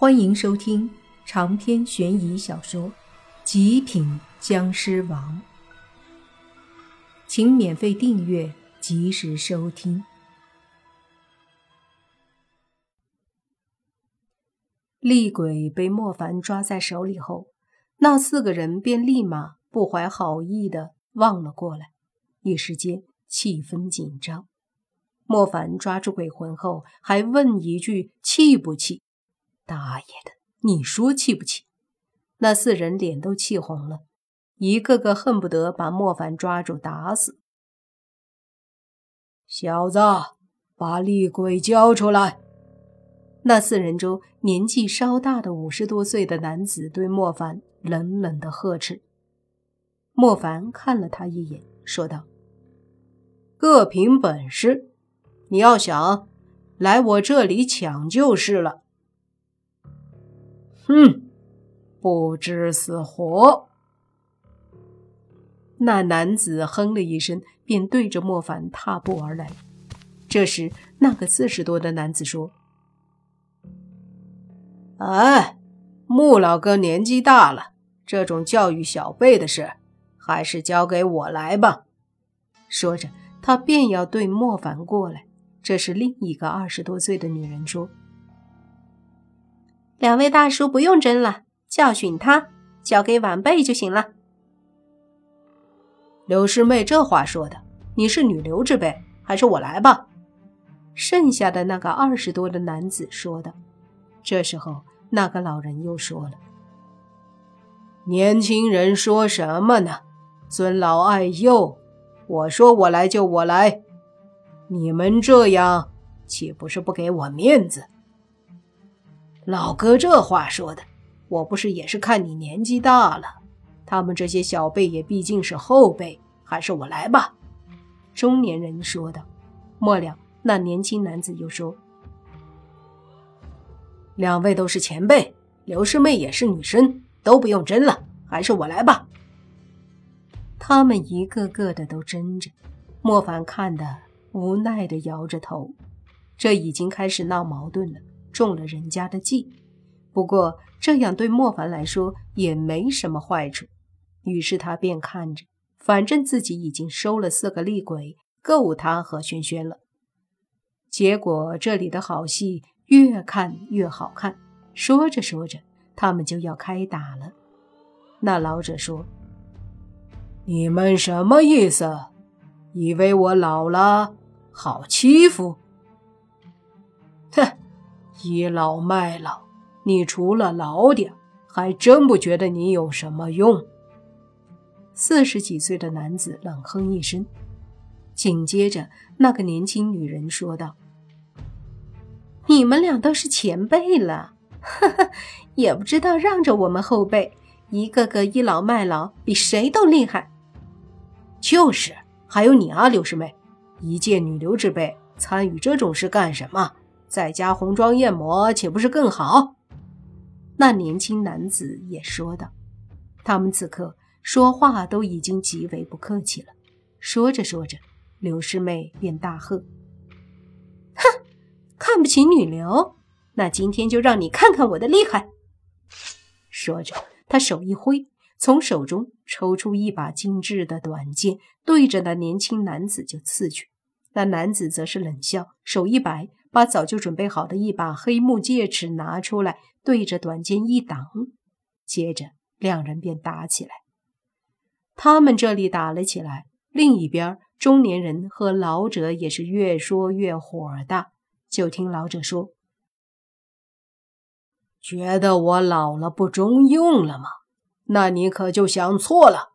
欢迎收听长篇悬疑小说《极品僵尸王》，请免费订阅，及时收听。厉鬼被莫凡抓在手里后，那四个人便立马不怀好意的望了过来，一时间气氛紧张。莫凡抓住鬼魂后，还问一句：“气不气？”大爷的！你说气不气？那四人脸都气红了，一个个恨不得把莫凡抓住打死。小子，把厉鬼交出来！那四人中年纪稍大的五十多岁的男子对莫凡冷冷的呵斥。莫凡看了他一眼，说道：“各凭本事，你要想来我这里抢就是了。”哼，不知死活！那男子哼了一声，便对着莫凡踏步而来。这时，那个四十多的男子说：“哎，穆老哥年纪大了，这种教育小辈的事，还是交给我来吧。”说着，他便要对莫凡过来。这时，另一个二十多岁的女人说。两位大叔不用争了，教训他，交给晚辈就行了。刘师妹这话说的，你是女流之辈，还是我来吧？剩下的那个二十多的男子说的。这时候，那个老人又说了：“年轻人说什么呢？尊老爱幼，我说我来就我来，你们这样岂不是不给我面子？”老哥，这话说的，我不是也是看你年纪大了，他们这些小辈也毕竟是后辈，还是我来吧。”中年人说道。末了，那年轻男子又说：“两位都是前辈，刘师妹也是女生，都不用争了，还是我来吧。”他们一个个的都争着，莫凡看的无奈的摇着头，这已经开始闹矛盾了。中了人家的计，不过这样对莫凡来说也没什么坏处。于是他便看着，反正自己已经收了四个厉鬼，够他和轩轩了。结果这里的好戏越看越好看。说着说着，他们就要开打了。那老者说：“你们什么意思？以为我老了好欺负？” 哼！倚老卖老，你除了老点，还真不觉得你有什么用。四十几岁的男子冷哼一声，紧接着那个年轻女人说道：“你们俩都是前辈了，呵呵，也不知道让着我们后辈，一个个倚老卖老，比谁都厉害。就是，还有你啊，刘师妹，一介女流之辈，参与这种事干什么？”在家红妆艳抹，岂不是更好？那年轻男子也说道。他们此刻说话都已经极为不客气了。说着说着，刘师妹便大喝：“哼，看不起女流？那今天就让你看看我的厉害！”说着，他手一挥，从手中抽出一把精致的短剑，对着那年轻男子就刺去。那男子则是冷笑，手一摆。把早就准备好的一把黑木戒尺拿出来，对着短剑一挡，接着两人便打起来。他们这里打了起来，另一边中年人和老者也是越说越火大。就听老者说：“觉得我老了不中用了吗？那你可就想错了。”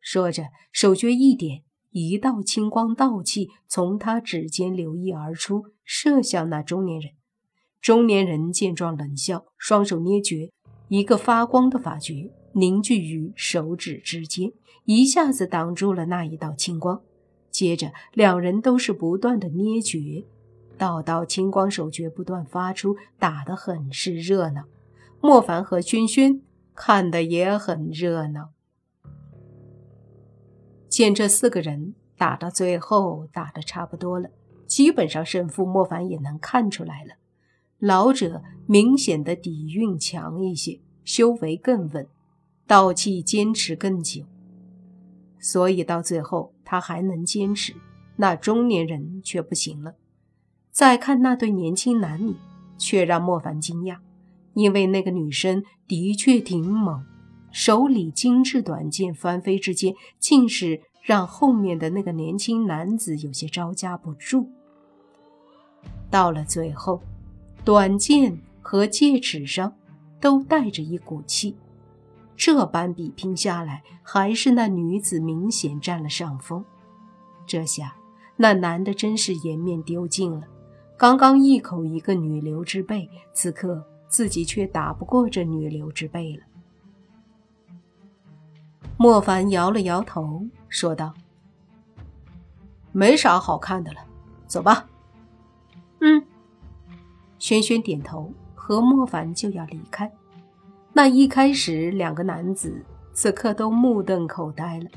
说着，手诀一点。一道青光道气从他指尖流溢而出，射向那中年人。中年人见状冷笑，双手捏诀，一个发光的法诀凝聚于手指之间，一下子挡住了那一道青光。接着，两人都是不断的捏诀，道道青光手诀不断发出，打得很是热闹。莫凡和轩轩看得也很热闹。见这四个人打到最后，打得差不多了，基本上胜负莫凡也能看出来了。老者明显的底蕴强一些，修为更稳，道气坚持更久，所以到最后他还能坚持。那中年人却不行了。再看那对年轻男女，却让莫凡惊讶，因为那个女生的确挺猛，手里精致短剑翻飞之间，竟是让后面的那个年轻男子有些招架不住。到了最后，短剑和戒尺上都带着一股气，这般比拼下来，还是那女子明显占了上风。这下，那男的真是颜面丢尽了。刚刚一口一个女流之辈，此刻自己却打不过这女流之辈了。莫凡摇了摇头，说道：“没啥好看的了，走吧。”嗯。轩轩点头，和莫凡就要离开。那一开始，两个男子此刻都目瞪口呆了。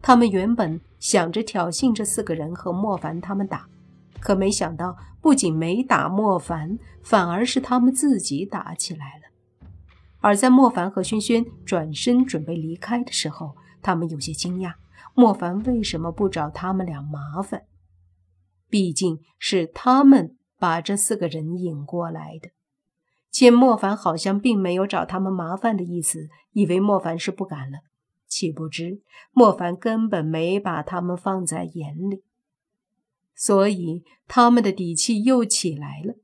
他们原本想着挑衅这四个人和莫凡他们打。可没想到，不仅没打莫凡，反而是他们自己打起来了。而在莫凡和轩轩转身准备离开的时候，他们有些惊讶：莫凡为什么不找他们俩麻烦？毕竟是他们把这四个人引过来的。见莫凡好像并没有找他们麻烦的意思，以为莫凡是不敢了，岂不知莫凡根本没把他们放在眼里。所以他们的底气又起来了，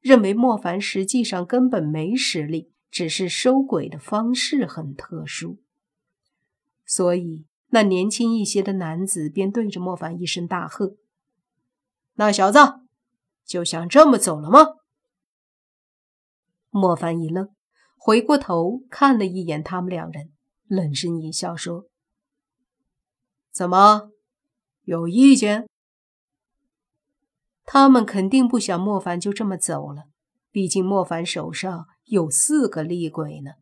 认为莫凡实际上根本没实力，只是收鬼的方式很特殊。所以那年轻一些的男子便对着莫凡一声大喝：“那小子，就想这么走了吗？”莫凡一愣，回过头看了一眼他们两人，冷声一笑说：“怎么，有意见？”他们肯定不想莫凡就这么走了，毕竟莫凡手上有四个厉鬼呢。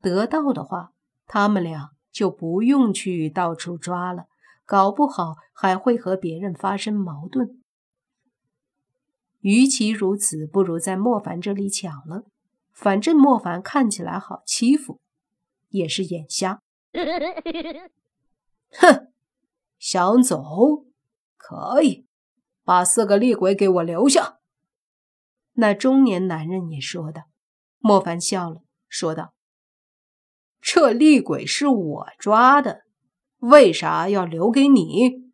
得到的话，他们俩就不用去到处抓了，搞不好还会和别人发生矛盾。与其如此，不如在莫凡这里抢了。反正莫凡看起来好欺负，也是眼瞎。哼，想走可以。把四个厉鬼给我留下。那中年男人也说道。莫凡笑了，说道：“这厉鬼是我抓的，为啥要留给你？”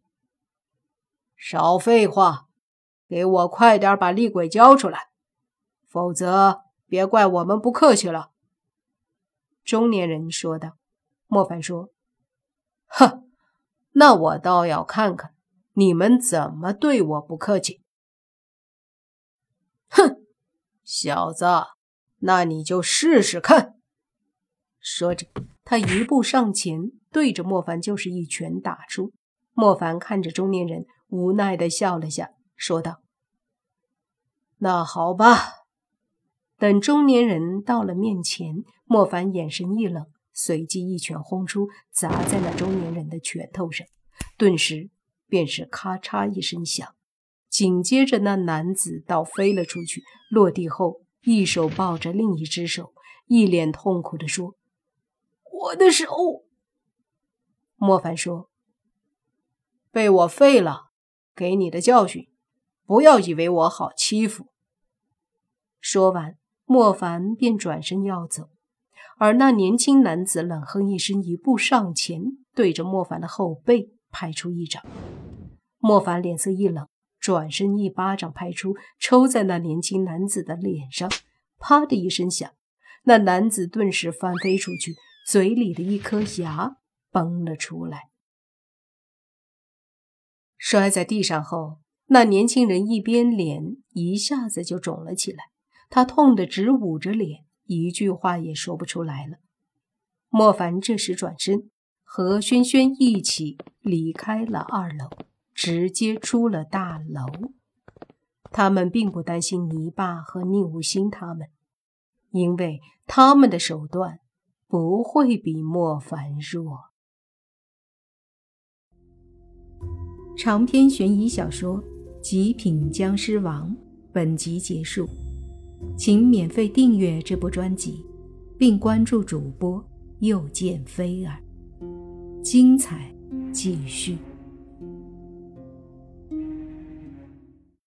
少废话，给我快点把厉鬼交出来，否则别怪我们不客气了。”中年人说道。莫凡说：“哼，那我倒要看看。”你们怎么对我不客气？哼，小子，那你就试试看。说着，他一步上前，对着莫凡就是一拳打出。莫凡看着中年人，无奈的笑了下，说道：“那好吧。”等中年人到了面前，莫凡眼神一冷，随即一拳轰出，砸在那中年人的拳头上，顿时。便是咔嚓一声响，紧接着那男子倒飞了出去，落地后一手抱着另一只手，一脸痛苦地说：“我的手。”莫凡说：“被我废了，给你的教训，不要以为我好欺负。”说完，莫凡便转身要走，而那年轻男子冷哼一声，一步上前，对着莫凡的后背拍出一掌。莫凡脸色一冷，转身一巴掌拍出，抽在那年轻男子的脸上，啪的一声响，那男子顿时翻飞出去，嘴里的一颗牙崩了出来，摔在地上后，那年轻人一边脸一下子就肿了起来，他痛得直捂着脸，一句话也说不出来了。莫凡这时转身，和轩轩一起离开了二楼。直接出了大楼。他们并不担心泥巴和宁无心他们，因为他们的手段不会比莫凡弱。长篇悬疑小说《极品僵尸王》本集结束，请免费订阅这部专辑，并关注主播又见菲儿，精彩继续。